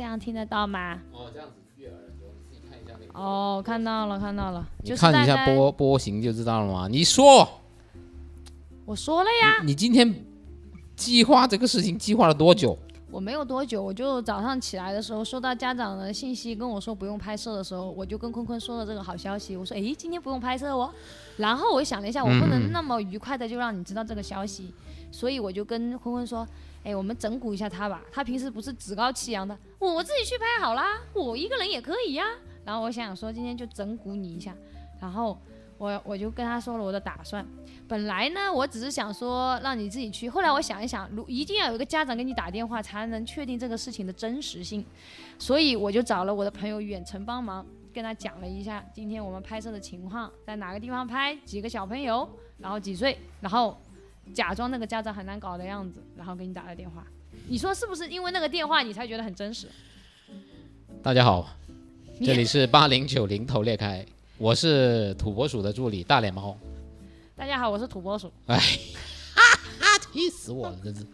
这样听得到吗？哦，这样子悦耳朵，你自己看一下那个。哦，看到了，看到了，就看一下波波形就知道了吗？你说，我说了呀，你今天计划这个事情计划了多久？我没有多久，我就早上起来的时候收到家长的信息，跟我说不用拍摄的时候，我就跟坤坤说了这个好消息。我说，诶，今天不用拍摄哦。然后我想了一下，我不嗯能那么愉快的就让你知道这个消息，所以我就跟坤坤说，诶，我们整蛊一下他吧。他平时不是趾高气扬的，我自己去拍好啦，我一个人也可以呀。然后我想说，今天就整蛊你一下，然后我我就跟他说了我的打算。本来呢，我只是想说让你自己去，后来我想一想，如一定要有一个家长给你打电话，才能确定这个事情的真实性，所以我就找了我的朋友远程帮忙，跟他讲了一下今天我们拍摄的情况，在哪个地方拍，几个小朋友，然后几岁，然后假装那个家长很难搞的样子，然后给你打了电话。你说是不是因为那个电话你才觉得很真实？大家好，这里是八零九零头裂开，我是土拨鼠的助理大脸猫。大家好，我是土拨鼠。哎，哈哈气死我了，真是。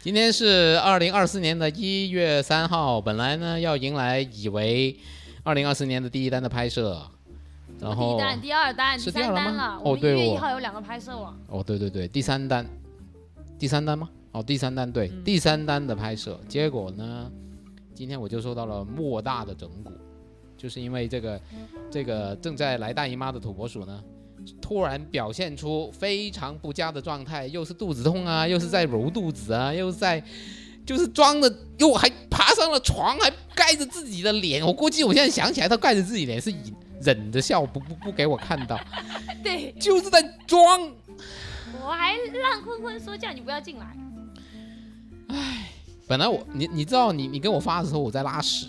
今天是二零二四年的一月三号，本来呢要迎来以为二零二四年的第一单的拍摄，然后第一单、第二单、第三单了。哦我一月一号有两个拍摄网。哦对对对，第三单，第三单吗？哦第三单对，第三单的拍摄，结果呢，今天我就受到了莫大的整蛊，就是因为这个这个正在来大姨妈的土拨鼠呢。突然表现出非常不佳的状态，又是肚子痛啊，又是在揉肚子啊，又是在，就是装的，又还爬上了床，还盖着自己的脸。我估计我现在想起来，他盖着自己脸是隐忍着笑，不不不给我看到，对，就是在装。我还让坤坤说叫你不要进来。本来我你你知道你你跟我发的时候我在拉屎，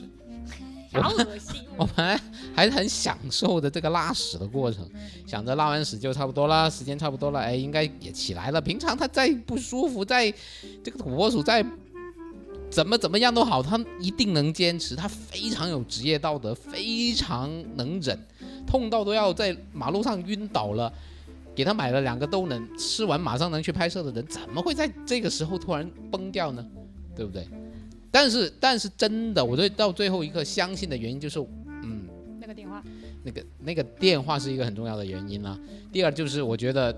我好恶心我哦！本来还很享受的这个拉屎的过程，想着拉完屎就差不多了，时间差不多了，哎，应该也起来了。平常他再不舒服，再这个土拨鼠再怎么怎么样都好，他一定能坚持，他非常有职业道德，非常能忍，痛到都要在马路上晕倒了。给他买了两个都能吃完马上能去拍摄的人，怎么会在这个时候突然崩掉呢？对不对？但是但是真的，我对到最后一刻相信的原因就是，嗯，那个电话，那个那个电话是一个很重要的原因啦、第二就是我觉得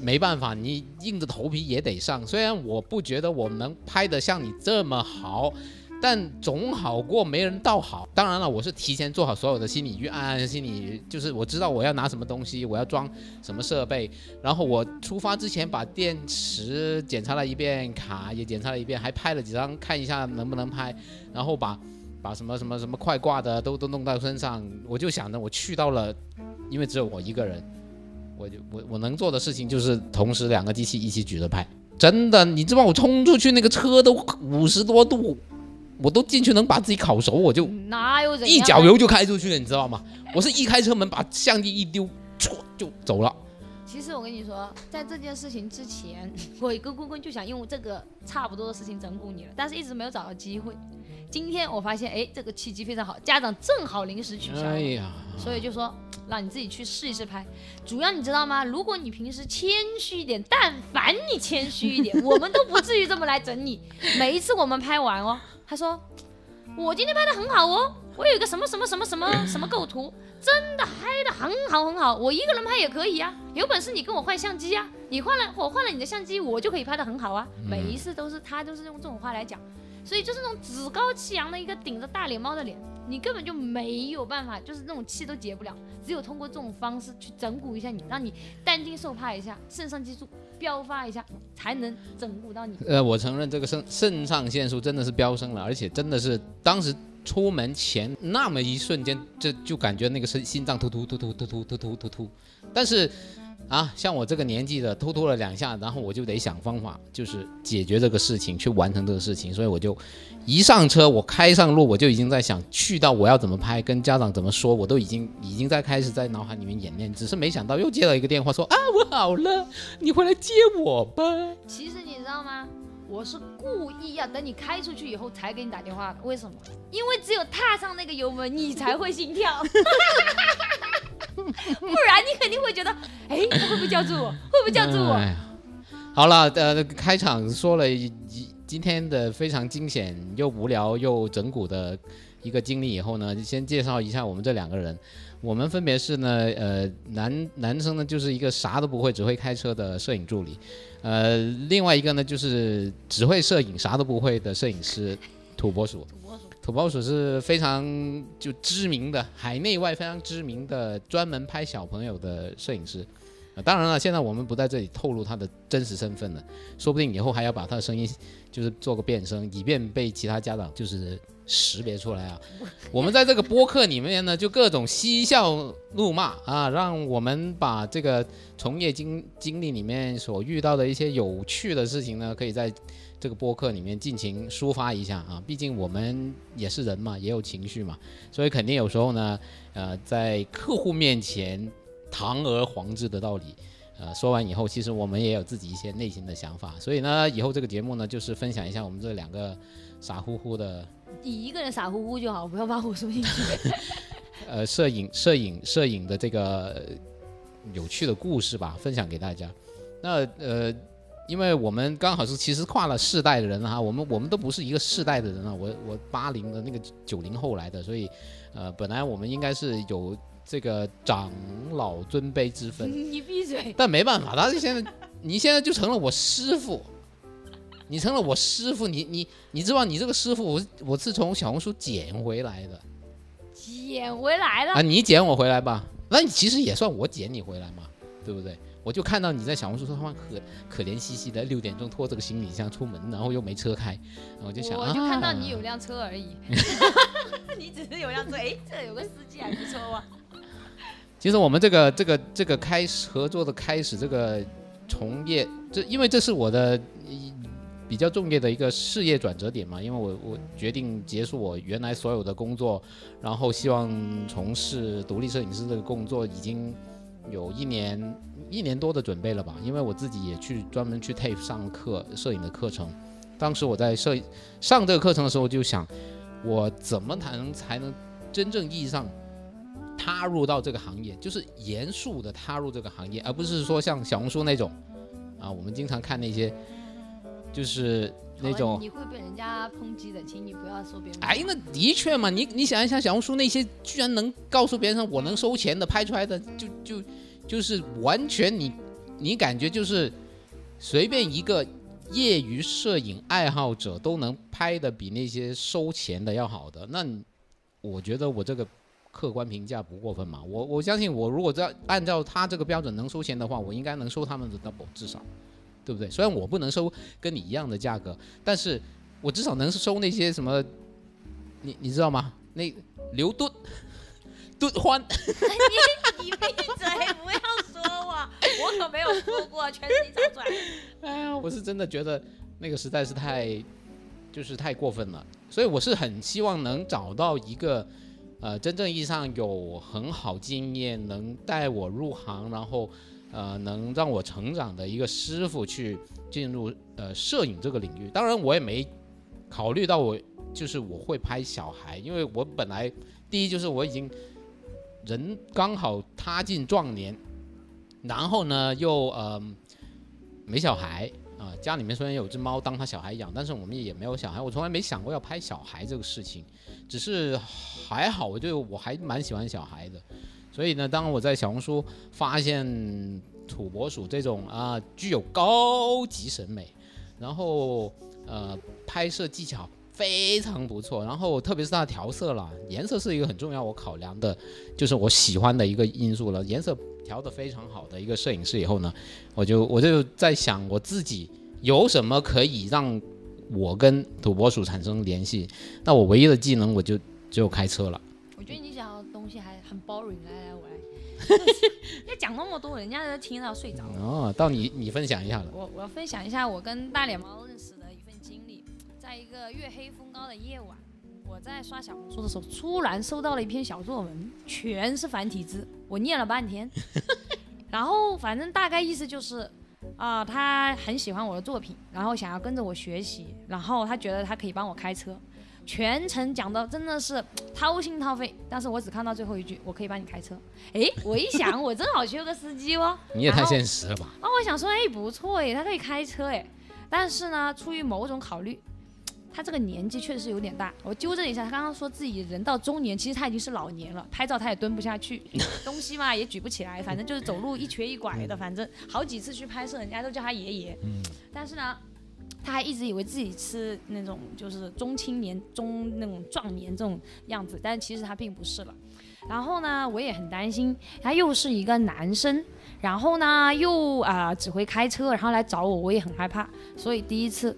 没办法，你硬着头皮也得上。虽然我不觉得我能拍得像你这么好，但总好过没人倒好。当然了，我是提前做好所有的心理预案，心理就是我知道我要拿什么东西，我要装什么设备，然后我出发之前把电池检查了一遍，卡也检查了一遍，还拍了几张看一下能不能拍，然后把。把什么什么什么快挂的都都弄到身上，我就想着我去到了，因为只有我一个人，我就我我能做的事情就是同时两个机器一起举着拍。真的，你知道我冲出去那个车都五十多度，我都进去能把自己烤熟，我就哪有人一脚油就开出去了，你知道吗？我是一开车门把相机一丢，唰就走了。其实我跟你说，在这件事情之前，我跟坤坤就想用这个差不多的事情整蛊你了，但是一直没有找到机会。今天我发现，哎，这个契机非常好，家长正好临时取消了，哎呀，所以就说 让你自己去试一试拍。主要你知道吗？如果你平时谦虚一点，但凡你谦虚一点，我们都不至于这么来整你。每一次我们拍完哦，他说我今天拍的很好哦，我有一个什么什么什么什么什么构图，真的拍的很好很好，我一个人拍也可以啊。有本事你跟我换相机啊，你换了我换了你的相机，我就可以拍的很好啊。每一次都是他都是用这种话来讲，所以就是那种趾高气扬的一个顶着大脸猫的脸，你根本就没有办法，就是那种气都解不了。只有通过这种方式去整蛊一下你，让你担惊受怕一下，肾上激素飙发一下，才能整蛊到你。呃，我承认这个肾肾上腺素真的是飙升了，而且真的是当时出门前那么一瞬间，这就感觉那个心心脏突突突突突突突突突突。但是啊，像我这个年纪的，突突了两下，然后我就得想方法，就是解决这个事情，去完成这个事情。所以我就一上车，我开上路，我就已经在想去到我要怎么拍，跟家长怎么说，我都已经已经在开始在脑海里面演练。只是没想到又接到一个电话说啊，我好了，你回来接我吧。其实你知道吗？我是故意要等你开出去以后才给你打电话的。为什么？因为只有踏上那个油门，你才会心跳。不然你肯定会觉得，哎，他会不会叫住我？会不会叫住我？哎呀好了，呃，开场说了一一今天的非常惊险又无聊又整蛊的一个经历以后呢，先介绍一下我们这两个人。我们分别是呢，呃，男男生呢就是一个啥都不会，只会开车的摄影助理，呃，另外一个呢就是只会摄影啥都不会的摄影师土拨鼠。土拨鼠，是非常就知名的海内外非常知名的专门拍小朋友的摄影师。当然了，现在我们不在这里透露他的真实身份了，说不定以后还要把他的声音就是做个变声，以便被其他家长就是识别出来啊。我们在这个播客里面呢，就各种嬉笑怒骂啊，让我们把这个从业经经历里面所遇到的一些有趣的事情呢，可以在这个播客里面尽情抒发一下啊。毕竟我们也是人嘛，也有情绪嘛，所以肯定有时候呢，呃，在客户面前。堂而皇之的道理，呃，说完以后，其实我们也有自己一些内心的想法，所以呢，以后这个节目呢，就是分享一下我们这两个傻乎乎的，你一个人傻乎乎就好，不要把我说进去。呃，摄影、摄影、摄影的这个呃有趣的故事吧，分享给大家。那呃，因为我们刚好是其实跨了世代的人哈，我们我们都不是一个世代的人啊，我我八零的那个九零后来的，所以呃，本来我们应该是有。这个长老尊卑之分，你闭嘴！但没办法，他现在，你现在就成了我师傅，你成了我师傅，你你你知道，你这个师傅，我我是从小红书捡回来的，捡回来了啊！你捡我回来吧，那你其实也算我捡你回来嘛，对不对？我就看到你在小红书上方可可怜兮兮的六点钟拖着个行李箱出门，然后又没车开，我就想，我就看到你有辆车而已 你只是有辆车，哎，这有个司机还不错哇。其实我们这个这个这个开始合作的开始，这个从业，这因为这是我的比较重要的一个事业转折点嘛，因为我我决定结束我原来所有的工作，然后希望从事独立摄影师这个工作，已经有一年一年多的准备了吧，因为我自己也去专门去 TAPE 上课摄影的课程，当时我在摄上这个课程的时候就想，我怎么才能才能真正意义上。踏入到这个行业，就是严肃的踏入这个行业，而不是说像小红书那种，啊，我们经常看那些，就是那种你会被人家抨击的，请你不要说别人。哎，那的确嘛，你你想一想，小红书那些居然能告诉别人我能收钱的，拍出来的就就就是完全你你感觉就是随便一个业余摄影爱好者都能拍的比那些收钱的要好的，那我觉得我这个。客观评价不过分嘛？我我相信，我如果在按照他这个标准能收钱的话，我应该能收他们的 double 至少，对不对？虽然我不能收跟你一样的价格，但是我至少能收那些什么，你你知道吗？那刘敦敦欢，你你闭嘴，不要说我，我可没有说过，全是你找出来。哎呀，我是真的觉得那个实在是太，就是太过分了，所以我是很希望能找到一个。呃，真正意义上有很好经验，能带我入行，然后，呃，能让我成长的一个师傅去进入呃摄影这个领域。当然，我也没考虑到我就是我会拍小孩，因为我本来第一就是我已经人刚好踏进壮年，然后呢又呃没小孩啊，家里面虽然有只猫当他小孩养，但是我们也没有小孩，我从来没想过要拍小孩这个事情。只是还好，我就我还蛮喜欢小孩的，所以呢，当我在小红书发现土拨鼠这种啊具有高级审美，然后呃拍摄技巧非常不错，然后特别是它的调色啦，颜色是一个很重要我考量的，就是我喜欢的一个因素了。颜色调得非常好的一个摄影师以后呢，我就我就在想我自己有什么可以让。我跟土拨鼠产生联系，那我唯一的技能我就只有开车了。我觉得你想西还很 boring，来来我来，要讲那么多，人家都听到睡着了。哦，到你你分享一下了。我我要分享一下我跟大脸猫认识的一份经历，在一个月黑风高的夜晚，我在刷小红书的时候，突然收到了一篇小作文，全是繁体字，我念了半天，然后反正大概意思就是。啊，他很喜欢我的作品，然后想要跟着我学习，然后他觉得他可以帮我开车，全程讲的真的是掏心掏肺，但是我只看到最后一句，我可以帮你开车。哎，我一想，我正好缺个司机哦。你也太现实了吧？啊，我想说，哎，不错哎，他可以开车哎，但是呢，出于某种考虑，他这个年纪确实是有点大。我纠正一下，他刚刚说自己人到中年，其实他已经是老年了，拍照他也蹲不下去，东西嘛也举不起来，反正就是走路一瘸一拐的，反正好几次去拍摄，人家都叫他爷爷。嗯，但是呢。他还一直以为自己是那种就是中青年、中那种壮年这种样子，但其实他并不是了。然后呢，我也很担心，他又是一个男生，然后呢又啊只会开车，然后来找我，我也很害怕。所以第一次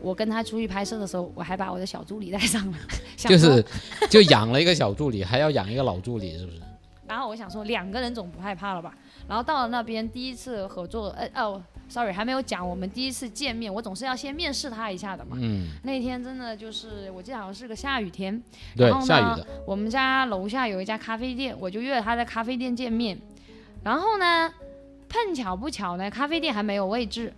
我跟他出去拍摄的时候，我还把我的小助理带上了，就 是就养了一个小助理，还要养一个老助理，是不是？然后我想说，两个人总不害怕了吧？然后到了那边，第一次合作，呃哦。Sorry，还没有讲我们第一次见面，我总是要先面试他一下的嘛。嗯。那天真的就是，我记得好像是个下雨天。对，下雨的。我们家楼下有一家咖啡店，我就约了他在咖啡店见面。然后呢，碰巧不巧呢，咖啡店还没有位置。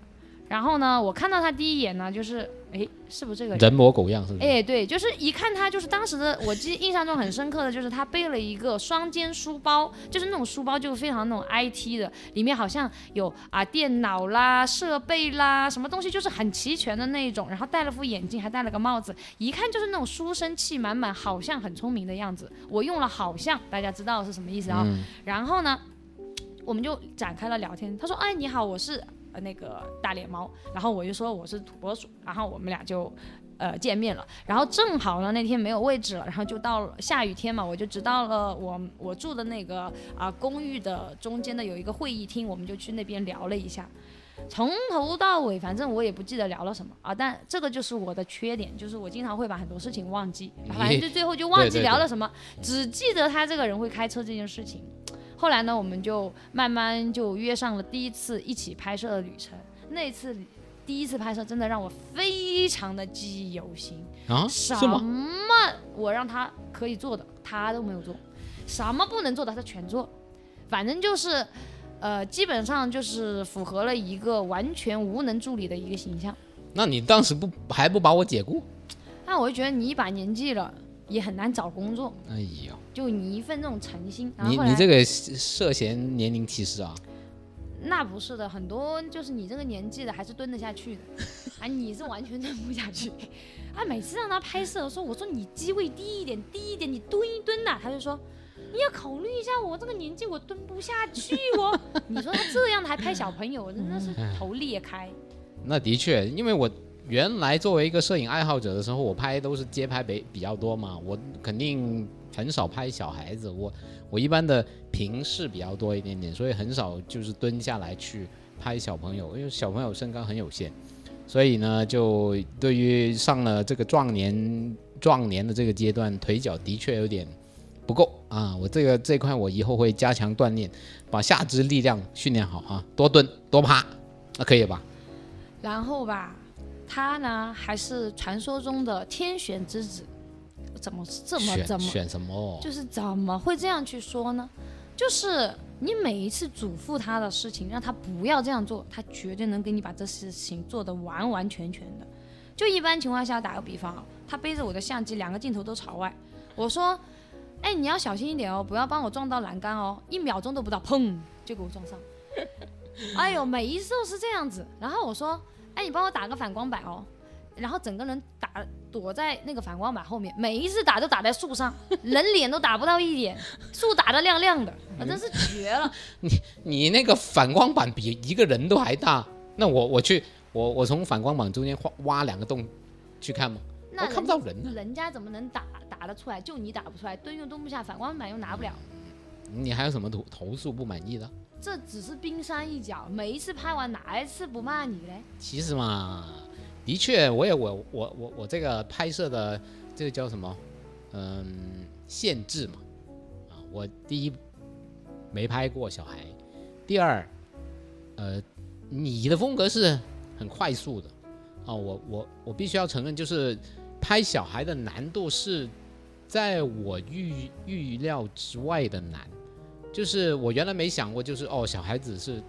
然后呢，我看到他第一眼呢，就是。哎，是不是这个人模狗样？是不是？哎，对，就是一看他，就是当时的我记印象中很深刻的就是他背了一个双肩书包，就是那种书包就非常那种 IT 的，里面好像有啊电脑啦、设备啦，什么东西就是很齐全的那一种。然后戴了副眼镜，还戴了个帽子，一看就是那种书生气满满，好像很聪明的样子。我用了好像，大家知道是什么意思啊？然后呢，我们就展开了聊天。他说：“哎，你好，我是。”那个大脸猫，然后我就说我是土拨鼠，然后我们俩就，呃，见面了。然后正好呢那天没有位置了，然后就到了下雨天嘛，我就直到了我我住的那个啊公寓的中间的有一个会议厅，我们就去那边聊了一下。从头到尾，反正我也不记得聊了什么啊。但这个就是我的缺点，就是我经常会把很多事情忘记，反正就最后就忘记聊了什么，只记得他这个人会开车这件事情。后来呢，我们就慢慢就约上了第一次一起拍摄的旅程。那次第一次拍摄真的让我非常的记忆犹新啊！什么我让他可以做的，他都没有做；什么不能做的，他全做。反正就是，呃，基本上就是符合了一个完全无能助理的一个形象。那你当时不还不把我解雇？那我就觉得你一把年纪了。也很难找工作。哎呦，就你一份这种诚心，你你这个涉嫌年龄歧视啊？那不是的，很多就是你这个年纪的还是蹲得下去的，啊，你是完全蹲不下去。啊，每次让他拍摄的时候，我说你机位低一点，低一点，你蹲一蹲呐，他就说你要考虑一下我这个年纪，我蹲不下去哦。你说他这样的还拍小朋友，真的是头裂开。那的确，因为我。原来作为一个摄影爱好者的时候，我拍都是街拍比比较多嘛，我肯定很少拍小孩子，我我一般的平视比较多一点点，所以很少就是蹲下来去拍小朋友，因为小朋友身高很有限，所以呢，就对于上了这个壮年壮年的这个阶段，腿脚的确有点不够啊，我这个这块我以后会加强锻炼，把下肢力量训练好啊，多蹲多趴，那可以吧？然后吧。他呢，还是传说中的天选之子，怎么这么怎么选什么？就是怎么会这样去说呢？就是你每一次嘱咐他的事情，让他不要这样做，他绝对能给你把这事情做得完完全全的。就一般情况下，打个比方，他背着我的相机，两个镜头都朝外，我说：“哎，你要小心一点哦，不要帮我撞到栏杆哦。”一秒钟都不到，砰，就给我撞上。哎呦，每一次都是这样子。然后我说。哎，你帮我打个反光板哦，然后整个人打躲在那个反光板后面，每一次打都打在树上，人脸都打不到一点，树打得亮亮的，啊，真是绝了。你你那个反光板比一个人都还大，那我我去我我从反光板中间挖挖两个洞去看吗？我看不到人呢。人家怎么能打打得出来？就你打不出来，蹲又蹲不下，反光板又拿不了。你还有什么投投诉不满意的？这只是冰山一角，每一次拍完哪一次不骂你嘞？其实嘛，的确，我也我我我我这个拍摄的这个叫什么？嗯，限制嘛。啊，我第一没拍过小孩，第二，呃，你的风格是很快速的啊，我我我必须要承认，就是拍小孩的难度是在我预预料之外的难。就是我原来没想过，就是哦，小孩子是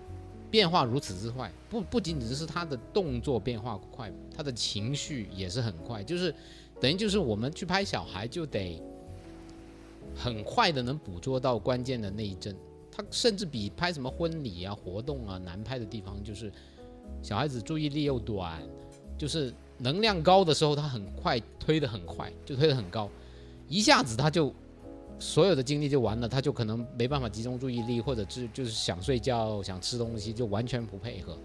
变化如此之快，不不仅仅是他的动作变化快，他的情绪也是很快，就是等于就是我们去拍小孩就得很快的能捕捉到关键的那一帧，他甚至比拍什么婚礼啊活动啊难拍的地方，就是小孩子注意力又短，就是能量高的时候，他很快推得很快，就推得很高，一下子他就所有的精力就完了，他就可能没办法集中注意力，或者是就是想睡觉、想吃东西，就完全不配合。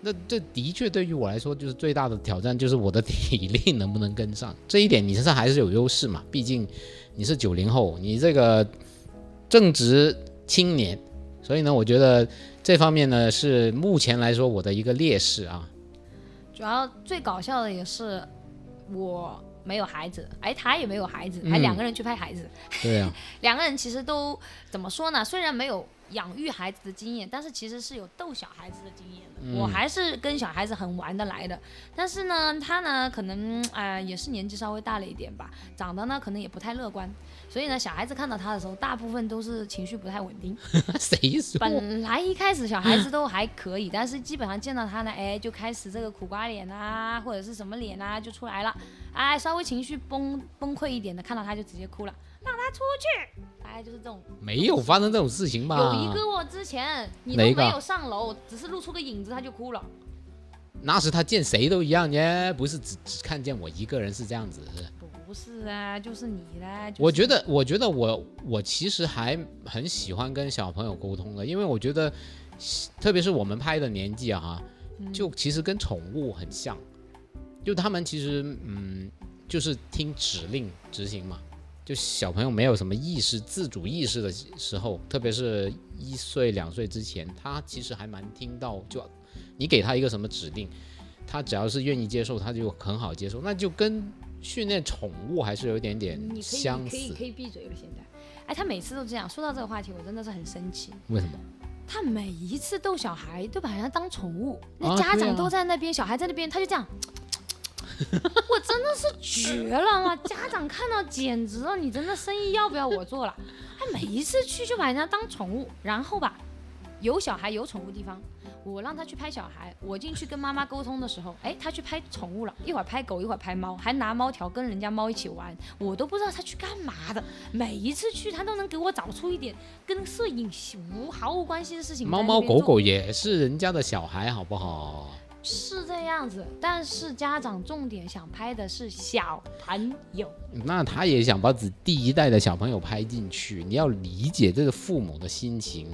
那这的确对于我来说，就是最大的挑战，就是我的体力能不能跟上。这一点你身上还是有优势嘛，毕竟你是九零后，你这个正值青年，所以呢，我觉得这方面呢是目前来说我的一个劣势啊。主要最搞笑的也是我没有孩子，哎，他也没有孩子，还两个人去拍孩子，对啊，两个人其实都怎么说呢？虽然没有养育孩子的经验，但是其实是有逗小孩子的经验的。我还是跟小孩子很玩得来的。但是呢，他呢可能啊、也是年纪稍微大了一点吧，长得呢可能也不太乐观，所以呢小孩子看到他的时候，大部分都是情绪不太稳定。谁说？本来一开始小孩子都还可以，但是基本上见到他呢，哎，就开始这个苦瓜脸啊，或者是什么脸啊，就出来了。哎，稍微情绪崩崩溃一点的，看到他就直接哭了，让他出去。哎，就是这种。没有发生这种事情吧？有一个我之前你都没有上楼，只是露出个影子，他就哭了。那时他见谁都一样耶，不是只只看见我一个人是这样子。不是啊，就是你啦。就是、我觉得，我觉得我我其实还很喜欢跟小朋友沟通的，因为我觉得，特别是我们拍的年纪啊，哈，就其实跟宠物很像，就他们其实嗯，就是听指令执行嘛。就小朋友没有什么意识、自主意识的时候，特别是一岁、两岁之前，他其实还蛮听到，就你给他一个什么指令，他只要是愿意接受，他就很好接受，那就跟训练宠物还是有一点点你可以相似。可以可以闭嘴了，现在。哎，他每次都这样。说到这个话题，我真的是很生气。为什么？他每一次逗小孩都把人家当宠物，那家长都在那边，小孩在那边，他就这样。我真的是绝了嘛？家长看到简直了，你真的生意要不要我做了？他每一次去就把人家当宠物，然后吧，有小孩有宠物地方，我让他去拍小孩，我进去跟妈妈沟通的时候，哎，他去拍宠物了，一会儿拍狗，一会儿拍猫，还拿猫条跟人家猫一起玩，我都不知道他去干嘛的。每一次去，他都能给我找出一点跟摄影无毫无关系的事情猫。猫狗狗也是人家的小孩，好不好？是这样子，但是家长重点想拍的是小朋友。那他也想把自第一代的小朋友拍进去，你要理解这个父母的心情。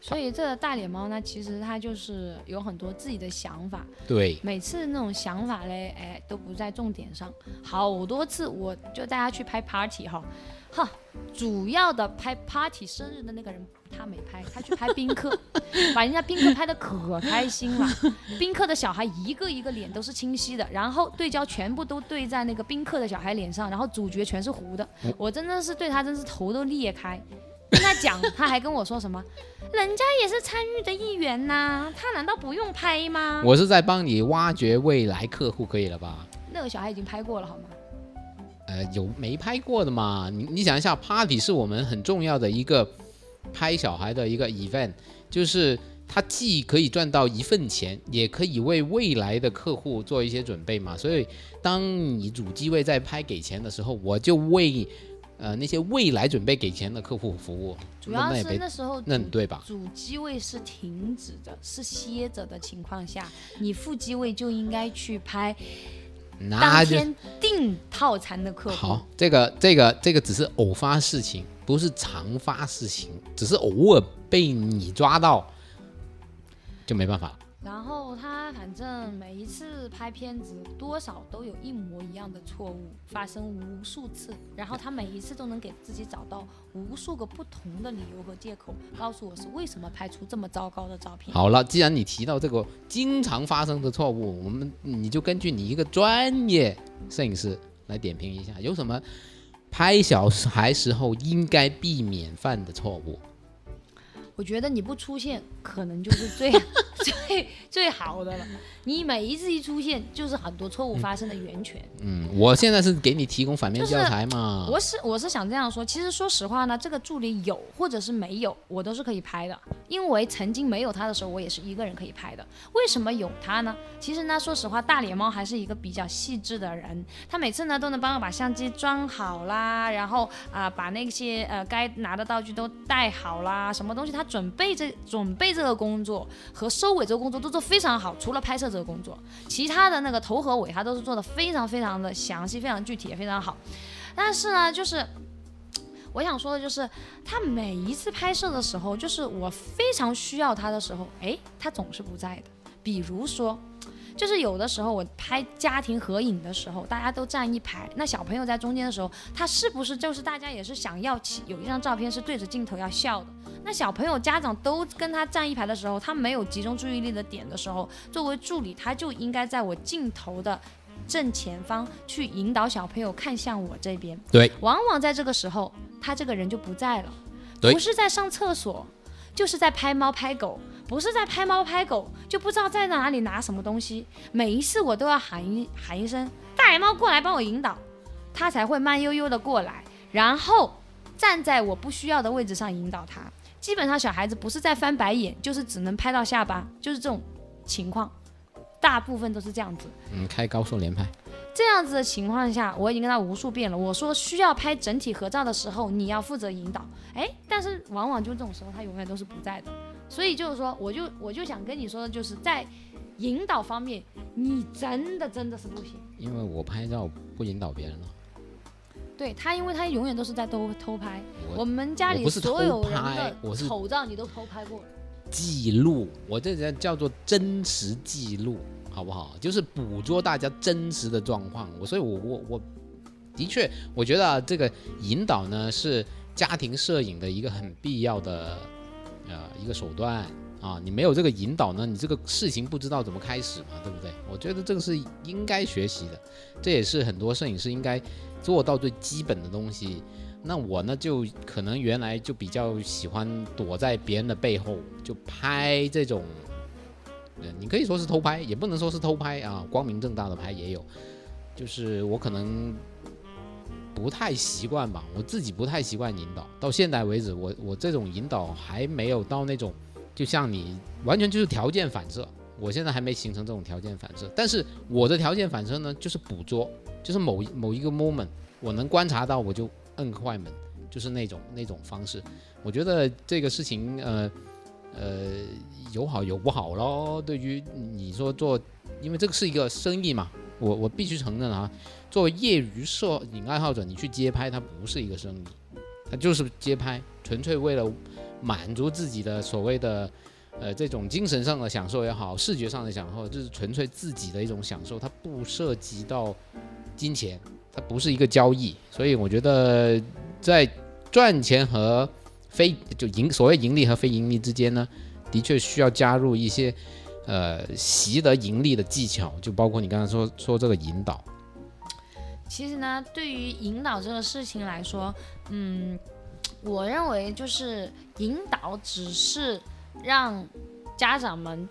所以这个大脸猫呢，其实它就是有很多自己的想法，对，每次那种想法嘞，哎，都不在重点上。好多次我就带他去拍 party 哈，哈，主要的拍 party 生日的那个人他没拍，他去拍宾客，把人家宾客拍的可开心了。宾客的小孩一个一个脸都是清晰的，然后对焦全部都对在那个宾客的小孩脸上，然后主角全是糊的。我真的是对他真是头都裂开。跟他讲，他还跟我说什么？人家也是参与的一员呐、他难道不用拍吗？我是在帮你挖掘未来客户，可以了吧？那个小孩已经拍过了好吗？呃，有没拍过的嘛？你你想一下，party 是我们很重要的一个拍小孩的一个 event，就是他既可以赚到一份钱，也可以为未来的客户做一些准备嘛。所以，当你主机位在拍给钱的时候，我就为呃那些未来准备给钱的客户服务。主要是那时候主那对吧？主机位是停止的，是歇着的情况下，你副机位就应该去拍当天订套餐的客户。好，这个这个这个只是偶发事情，不是常发事情，只是偶尔被你抓到，就没办法了。然后他反正每一次拍片子，多少都有一模一样的错误发生无数次，然后他每一次都能给自己找到无数个不同的理由和借口，告诉我是为什么拍出这么糟糕的照片。好了，既然你提到这个经常发生的错误，我们你就根据你一个专业摄影师来点评一下，有什么拍小孩时候应该避免犯的错误？我觉得你不出现，可能就是最 最最好的了。你每一次一出现，就是很多错误发生的源泉。嗯，我现在是给你提供反面教材嘛。我是我是想这样说，其实说实话呢，这个助理有或者是没有，我都是可以拍的。因为曾经没有他的时候，我也是一个人可以拍的。为什么有他呢？其实呢，说实话，大脸猫还是一个比较细致的人，他每次呢都能帮我把相机装好啦，然后啊、把那些呃该拿的道具都带好啦，什么东西他准备这准备这个工作和收尾这个工作都做非常好，除了拍摄这个工作，其他的那个头和尾他都是做的非常非常的详细，非常具体，也非常好。但是呢，就是 我想说的就是，他每一次拍摄的时候，就是我非常需要他的时候，哎，他总是不在的。比如说。就是有的时候我拍家庭合影的时候，大家都站一排，那小朋友在中间的时候，他是不是就是大家也是想要起有一张照片是对着镜头要笑的？那小朋友家长都跟他站一排的时候，他没有集中注意力的点的时候，作为助理他就应该在我镜头的正前方去引导小朋友看向我这边。对，往往在这个时候，他这个人就不在了，对不是在上厕所，就是在拍猫拍狗。不是在拍猫拍狗，就不知道在哪里拿什么东西。每一次我都要喊一喊一声“大野猫过来帮我引导”，它才会慢悠悠的过来，然后站在我不需要的位置上引导它。基本上小孩子不是在翻白眼，就是只能拍到下巴，就是这种情况，大部分都是这样子。嗯，开高速连拍。这样子的情况下，我已经跟他无数遍了。我说需要拍整体合照的时候，你要负责引导。哎，但是往往就这种时候，他永远都是不在的。所以就是说，我就我就想跟你说的，就是在引导方面，你真的真的是不行。因为我拍照不引导别人了。对他，因为他永远都是在偷偷拍。我我们家里所有人的丑照你都偷拍过了。记录，我这叫叫做真实记录，好不好？就是捕捉大家真实的状况。我所以我，我我的确，我觉得啊，这个引导呢是家庭摄影的一个很必要的呃一个手段啊。你没有这个引导呢，你这个事情不知道怎么开始嘛，对不对？我觉得这个是应该学习的，这也是很多摄影师应该做到最基本的东西。那我呢，就可能原来就比较喜欢躲在别人的背后，就拍这种，呃，你可以说是偷拍，也不能说是偷拍啊，光明正大的拍也有。就是我可能不太习惯吧，我自己不太习惯引导。到现在为止，我我这种引导还没有到那种，就像你完全就是条件反射。我现在还没形成这种条件反射，但是我的条件反射呢，就是捕捉，就是某某一个 moment，我能观察到，我就摁快门，就是那种那种方式。我觉得这个事情，呃呃，有好有不好咯。对于你说做，因为这个是一个生意嘛，我我必须承认啊，作为业余摄影爱好者，你去街拍，它不是一个生意，它就是街拍，纯粹为了满足自己的所谓的。呃，这种精神上的享受也好，视觉上的享受，就是纯粹自己的一种享受，它不涉及到金钱，它不是一个交易，所以我觉得在赚钱和非就盈所谓盈利和非盈利之间呢，的确需要加入一些呃习得盈利的技巧，就包括你刚才说说这个引导。其实呢，对于引导这个事情来说，嗯，我认为就是引导只是让家长们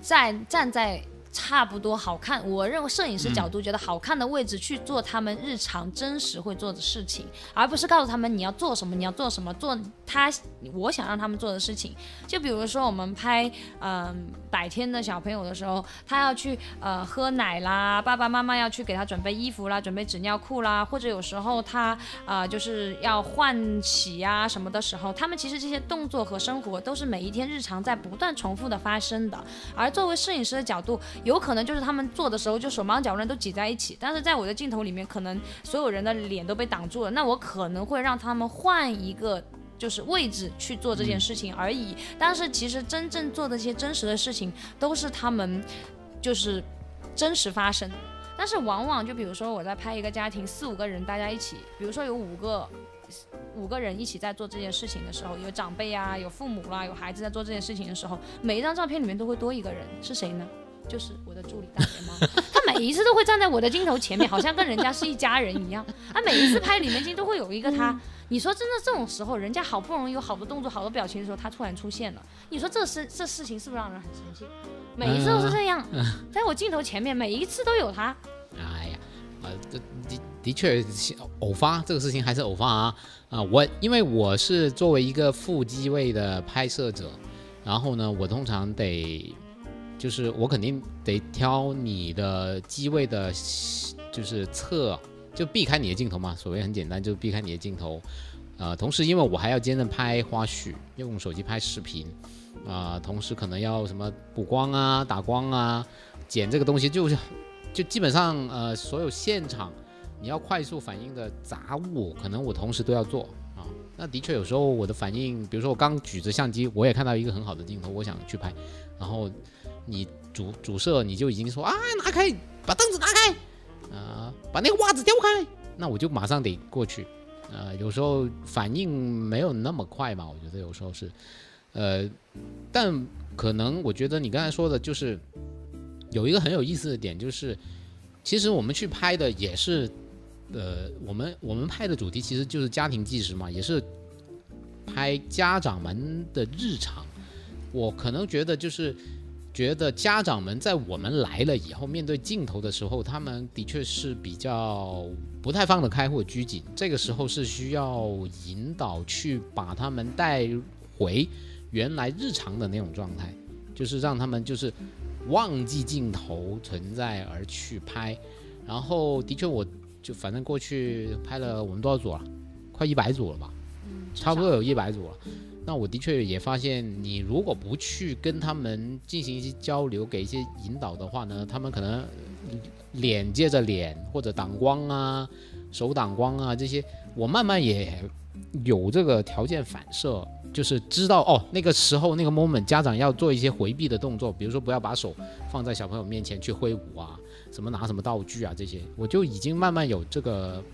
在站在差不多好看，我认为摄影师角度觉得好看的位置去做他们日常真实会做的事情，而不是告诉他们你要做什么，你要做什么，做他我想让他们做的事情。就比如说我们拍嗯、百天的小朋友的时候，他要去呃喝奶啦，爸爸妈妈要去给他准备衣服啦，准备纸尿裤啦，或者有时候他啊、呃就是要换洗呀、什么的时候，他们其实这些动作和生活都是每一天日常在不断重复的发生的。而作为摄影师的角度，有可能就是他们做的时候就手忙脚乱都挤在一起，但是在我的镜头里面，可能所有人的脸都被挡住了，那我可能会让他们换一个。就是位置去做这件事情而已，但是其实真正做的一些真实的事情，都是他们就是真实发生。但是往往就比如说我在拍一个家庭，四五个人大家一起，比如说有五个五个人一起在做这件事情的时候，有长辈啊，有父母啦、有孩子在做这件事情的时候，每一张照片里面都会多一个人，是谁呢？就是我的助理大野猫，他每一次都会站在我的镜头前面，好像跟人家是一家人一样。他每一次拍里面镜都会有一个他。你说真的，这种时候，人家好不容易有好多动作、好多表情的时候，他突然出现了，你说这事这事情是不是让人很生气？每一次都是这样，在我镜头前面，每一次都有他。哎呀，呃，这的的确偶发，这个事情还是偶发啊啊！我因为我是作为一个副机位的拍摄者，然后呢，我通常得就是我肯定得挑你的机位的，就是侧，就避开你的镜头嘛。所谓很简单，就避开你的镜头。呃，同时因为我还要兼任拍花絮，用手机拍视频，啊、同时可能要什么补光啊、打光啊、剪这个东西，就是就基本上呃所有现场你要快速反应的杂物，可能我同时都要做啊。那的确有时候我的反应，比如说我刚举着相机，我也看到一个很好的镜头，我想去拍，然后你主主摄你就已经说啊拿开，把凳子拿开，啊、把那个袜子丢开，那我就马上得过去。呃，有时候反应没有那么快嘛，我觉得有时候是，呃，但可能我觉得你刚才说的就是有一个很有意思的点，就是其实我们去拍的也是，呃，我们我们拍的主题其实就是家庭纪实嘛，也是拍家长们的日常。我可能觉得就是觉得家长们在我们来了以后，面对镜头的时候，他们的确是比较不太放得开或拘谨。这个时候是需要引导去把他们带回原来日常的那种状态，就是让他们就是忘记镜头存在而去拍。然后的确，我就反正过去拍了我们多少组了？快一百组了吧？差不多有一百组了。那我的确也发现，你如果不去跟他们进行一些交流，给一些引导的话呢，他们可能脸接着脸，或者挡光啊、手挡光啊这些，我慢慢也有这个条件反射，就是知道哦，那个时候那个 moment，家长要做一些回避的动作，比如说不要把手放在小朋友面前去挥舞啊，什么拿什么道具啊这些，我就已经慢慢有这个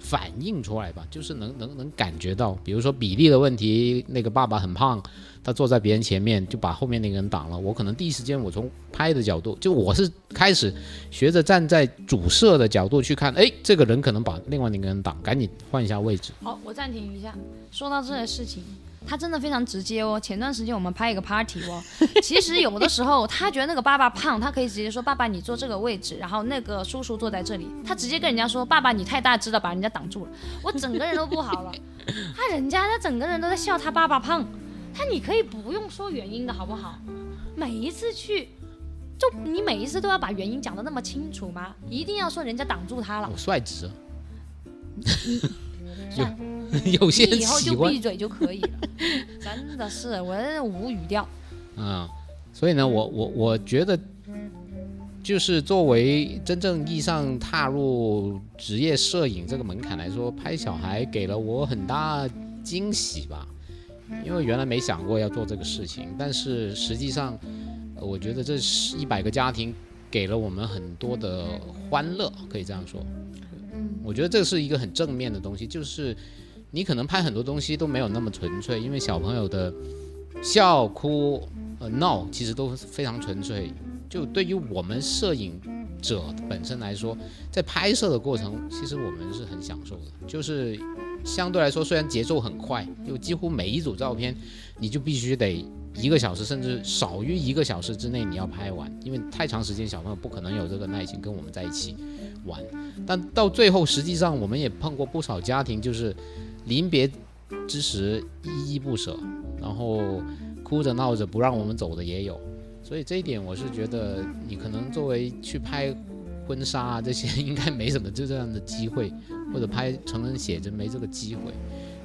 反映出来吧，就是能能能感觉到，比如说比例的问题，那个爸爸很胖，他坐在别人前面就把后面那个人挡了，我可能第一时间我从拍的角度，就我是开始学着站在主摄的角度去看，哎，这个人可能把另外那个人挡，赶紧换一下位置。好，我暂停一下。说到这件事情，他真的非常直接哦。前段时间我们拍一个 party 哦，其实有的时候他觉得那个爸爸胖，他可以直接说爸爸你坐这个位置，然后那个叔叔坐在这里，他直接跟人家说爸爸你太大只了，把人家挡住了，我整个人都不好了。他人家他整个人都在笑他爸爸胖，他你可以不用说原因的好不好？每一次去。就你每一次都要把原因讲的那么清楚吗？一定要说人家挡住他了我，率直，算 有些以后就闭嘴就可以了。真的是，我无语掉。啊、所以呢，我我我觉得，就是作为真正意义上踏入职业摄影这个门槛来说，拍小孩给了我很大惊喜吧，因为原来没想过要做这个事情，但是实际上，呃我觉得这是一百个家庭给了我们很多的欢乐，可以这样说。我觉得这是一个很正面的东西，就是你可能拍很多东西都没有那么纯粹，因为小朋友的笑、哭、呃闹，其实都非常纯粹。就对于我们摄影者本身来说，在拍摄的过程，其实我们是很享受的。就是相对来说，虽然节奏很快，就几乎每一组照片，你就必须得一个小时，甚至少于一个小时之内你要拍完，因为太长时间小朋友不可能有这个耐心跟我们在一起玩。但到最后，实际上我们也碰过不少家庭，就是临别之时依依不舍，然后哭着闹着不让我们走的也有。所以这一点，我是觉得你可能作为去拍婚纱啊这些，应该没什么就这样的机会，或者拍成人写真没这个机会，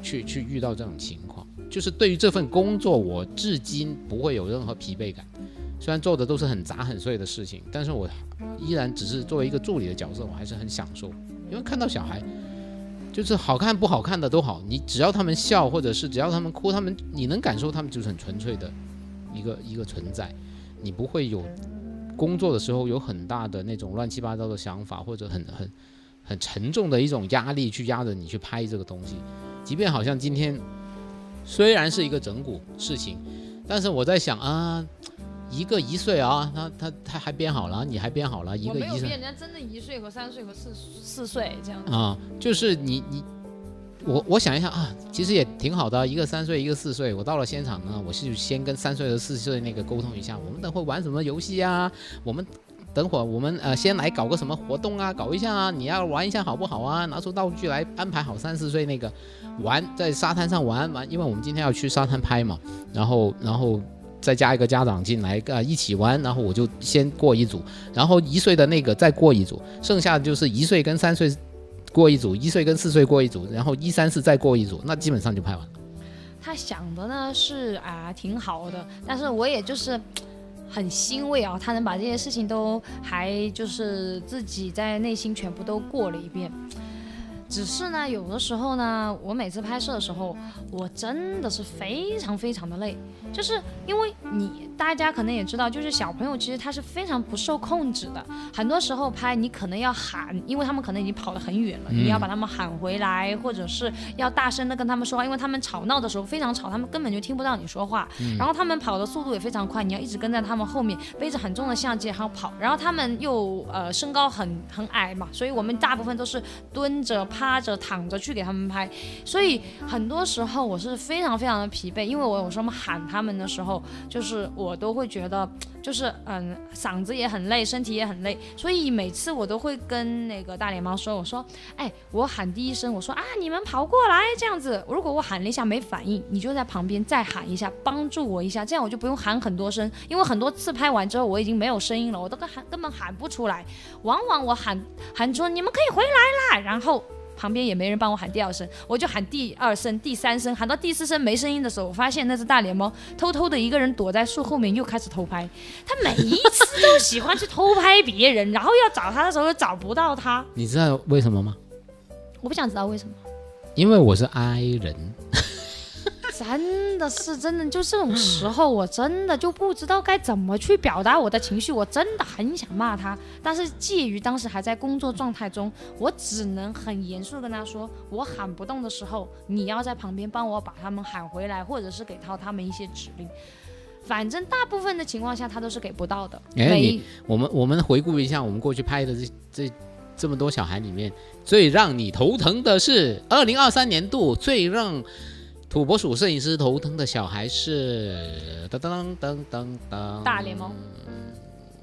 去去遇到这种情况。就是对于这份工作，我至今不会有任何疲惫感。虽然做的都是很杂很碎的事情，但是我依然只是作为一个助理的角色，我还是很享受，因为看到小孩，就是好看不好看的都好，你只要他们笑，或者是只要他们哭，他们你能感受他们就是很纯粹的一个一个存在，你不会有工作的时候有很大的那种乱七八糟的想法，或者很很很沉重的一种压力去压着你去拍这个东西，即便好像今天虽然是一个整蛊事情，但是我在想啊。一个一岁啊，他他他还编好了，你还编好了，一个一岁没有变，人家真的一岁和三岁和四四岁这样子。啊，就是你你，我我想一下啊，其实也挺好的，一个三岁，一个四岁。我到了现场呢，我是先跟三岁和四岁那个沟通一下，我们等会玩什么游戏啊？我们等会儿我们呃先来搞个什么活动啊，搞一下啊，你要玩一下好不好啊？拿出道具来安排好三四岁那个玩，在沙滩上玩玩，因为我们今天要去沙滩拍嘛，然后然后。再加一个家长进来，呃，一起玩，然后我就先过一组，然后一岁的那个再过一组，剩下的就是一岁跟三岁过一组，一岁跟四岁过一组，然后一三四再过一组，那基本上就拍完了。他想的呢是啊挺好的，但是我也就是。很欣慰啊，他能把这些事情都还就是自己在内心全部都过了一遍。只是呢，有的时候呢，我每次拍摄的时候，我真的是非常非常的累，就是因为你大家可能也知道，就是小朋友其实他是非常不受控制的，很多时候拍你可能要喊，因为他们可能已经跑得很远了，你要把他们喊回来，或者是要大声的跟他们说话，因为他们吵闹的时候非常吵，他们根本就听不到你说话，然后他们跑的速度也非常快，你要一直跟在他们后面，背着很重的相机然后跑，然后他们又呃身高很很矮嘛，所以我们大部分都是蹲着拍。趴着躺着去给他们拍，所以很多时候我是非常非常的疲惫，因为我有时候喊他们的时候，就是我都会觉得，就是嗯，嗓子也很累，身体也很累，所以每次我都会跟那个大脸猫说，我说，哎，我喊第一声，我说啊，你们跑过来这样子，如果我喊了一下没反应，你就在旁边再喊一下，帮助我一下，这样我就不用喊很多声，因为很多次拍完之后我已经没有声音了，我都根喊根本喊不出来，往往我喊喊出你们可以回来啦，然后。旁边也没人帮我喊第二声，我就喊第二声、第三声，喊到第四声没声音的时候，我发现那只大脸猫偷偷的一个人躲在树后面，又开始偷拍。它每一次都喜欢去偷拍别人，然后要找它的时候又找不到它。你知道为什么吗？我不想知道为什么。因为我是 I 人。真的是真的，就这种时候，我真的就不知道该怎么去表达我的情绪。我真的很想骂他，但是介于当时还在工作状态中，我只能很严肃跟他说：我喊不动的时候，你要在旁边帮我把他们喊回来，或者是给到他们一些指令。反正大部分的情况下，他都是给不到的。哎，你我们我们回顾一下我们过去拍的这这这么多小孩里面，最让你头疼的是二零二三年度最让。土拨鼠摄影师头疼的小孩是噔噔噔噔噔大联盟。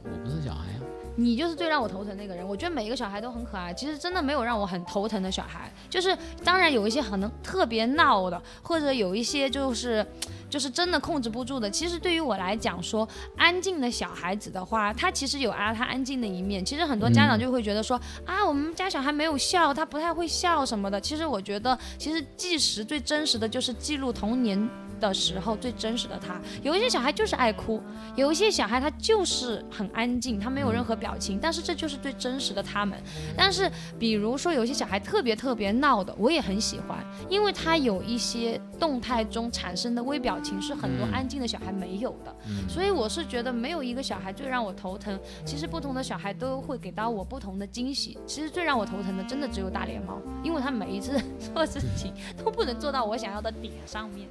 我不是小孩啊。你就是最让我头疼那个人。我觉得每一个小孩都很可爱，其实真的没有让我很头疼的小孩。就是当然有一些可能特别闹的，或者有一些就是。就是真的控制不住的。其实对于我来讲，说安静的小孩子的话，他其实有啊，他安静的一面。其实很多家长就会觉得说啊，我们家小孩没有笑，他不太会笑什么的。其实我觉得，其实纪实最真实的就是记录童年。的时候最真实的他，有一些小孩就是爱哭，有一些小孩他就是很安静，他没有任何表情，但是这就是最真实的他们。但是比如说有些小孩特别特别闹的，我也很喜欢，因为他有一些动态中产生的微表情是很多安静的小孩没有的。所以我是觉得没有一个小孩最让我头疼，其实不同的小孩都会给到我不同的惊喜。其实最让我头疼的真的只有大脸猫，因为他每一次 做事情都不能做到我想要的点上面。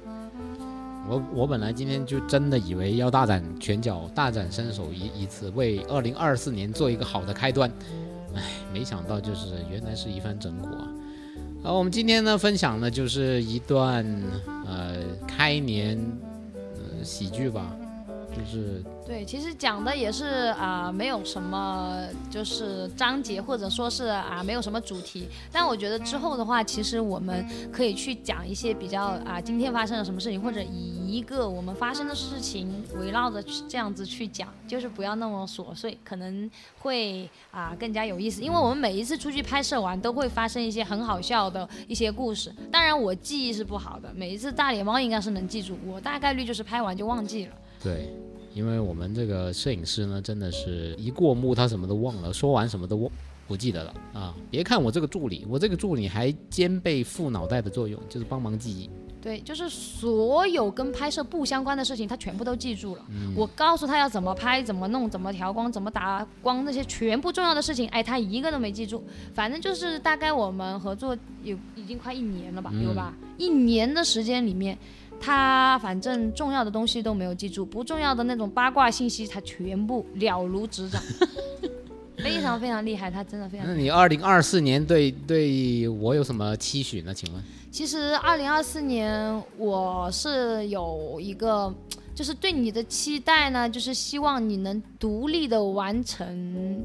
我我本来今天就真的以为要大展拳脚、大展身手一一次，为二零二四年做一个好的开端，哎，没想到就是原来是一番整蛊啊！好，我们今天呢分享的就是一段呃开年呃喜剧吧。就是对，其实讲的也是啊，没有什么就是章节或者说是啊，没有什么主题。但我觉得之后的话，其实我们可以去讲一些比较啊，今天发生了什么事情，或者以一个我们发生的事情围绕着这样子去讲，就是不要那么琐碎，可能会啊更加有意思。因为我们每一次出去拍摄完，都会发生一些很好笑的一些故事。当然我记忆是不好的，每一次大脸猫应该是能记住，我大概率就是拍完就忘记了。对，因为我们这个摄影师呢，真的是一过目他什么都忘了，说完什么都忘不记得了啊！别看我这个助理，我这个助理还兼备副脑袋的作用，就是帮忙记忆。对，就是所有跟拍摄不相关的事情，他全部都记住了。我告诉他要怎么拍、怎么弄、怎么调光、怎么打光那些全部重要的事情，哎，他一个都没记住。反正就是大概我们合作有已经快一年了吧，有吧？一年的时间里面。他反正重要的东西都没有记住，不重要的那种八卦信息，他全部了如指掌，非常非常厉害，他真的非常。那你二零二四年对对我有什么期许呢？请问？其实二零二四年我是有一个，就是对你的期待呢，就是希望你能独立的完成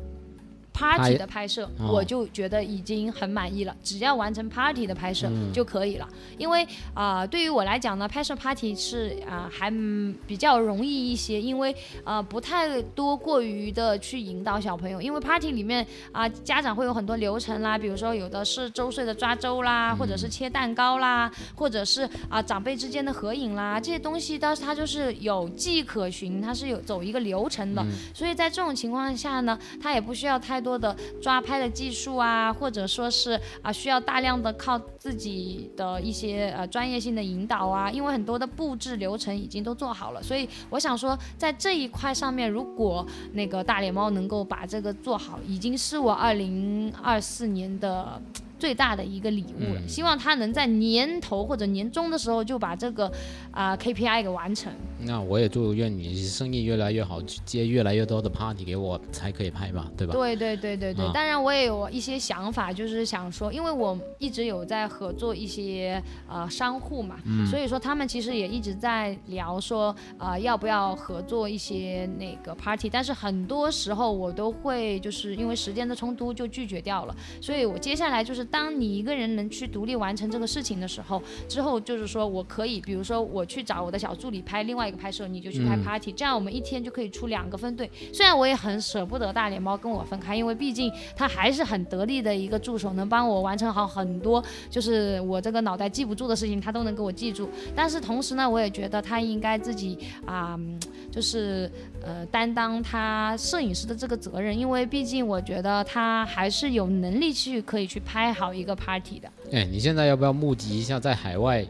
party 的拍摄，哦。我就觉得已经很满意了。只要完成 party 的拍摄嗯。就可以了。因为啊、对于我来讲呢，拍摄 party 是啊、还嗯比较容易一些，因为呃不太多过于的去引导小朋友，因为 party 里面啊、家长会有很多流程啦，比如说有的是周岁的抓周啦，或者是切蛋糕啦，或者是啊、长辈之间的合影啦，这些东西它它就是有迹可循，它是有走一个流程的，所以在这种情况下呢，它也不需要太多的抓拍的技术啊，或者说是啊、需要大量的靠自己的一些呃专业性的引导啊，因为很多的布置流程已经都做好了，所以我想说在这一块上面，如果那个大脸猫能够把这个做好，已经是我二零二四年的。最大的一个礼物了，希望他能在年头或者年终的时候就把这个啊、KPI 给完成。那我也祝愿你生意越来越好，接越来越多的 party 给我才可以拍吧，对吧？对对对对对，啊当然我也有一些想法，就是想说，因为我一直有在合作一些呃商户嘛，所以说他们其实也一直在聊说，呃要不要合作一些那个 party，但是很多时候我都会就是因为时间的冲突就拒绝掉了，所以我接下来就是当你一个人能去独立完成这个事情的时候，之后就是说我可以，比如说我去找我的小助理拍另外一个拍摄，你就去拍 party，、这样我们一天就可以出两个分队。虽然我也很舍不得大脸猫跟我分开，因为毕竟他还是很得力的一个助手，能帮我完成好很多就是我这个脑袋记不住的事情，他都能给我记住。但是同时呢，我也觉得他应该自己啊、嗯就是呃担当他摄影师的这个责任，因为毕竟我觉得他还是有能力去可以去拍好一个 party 的。哎，你现在要不要募集一下在海外？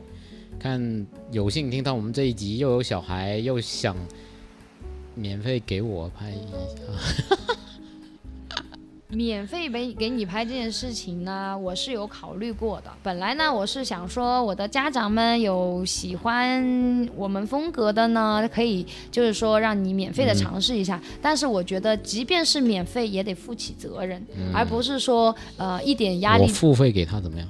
看有幸听到我们这一集，又有小孩，又想免费给我拍一下。免费给给你拍这件事情呢，我是有考虑过的。本来呢，我是想说，我的家长们有喜欢我们风格的呢，可以就是说让你免费的尝试一下。但是我觉得，即便是免费，也得负起责任，而不是说呃一点压力。我付费给他怎么样？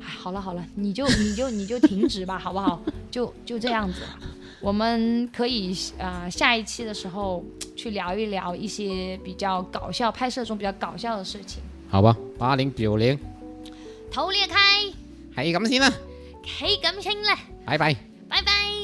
哎，好了好了，你就你就你就停止吧，好不好？就就这样子吧。我们可以啊、呃下一期的时候去聊一聊一些比较搞笑拍摄中比较搞笑的事情。好吧，八零九零，头裂开，系咁先啦，系咁先啦，拜拜。拜拜。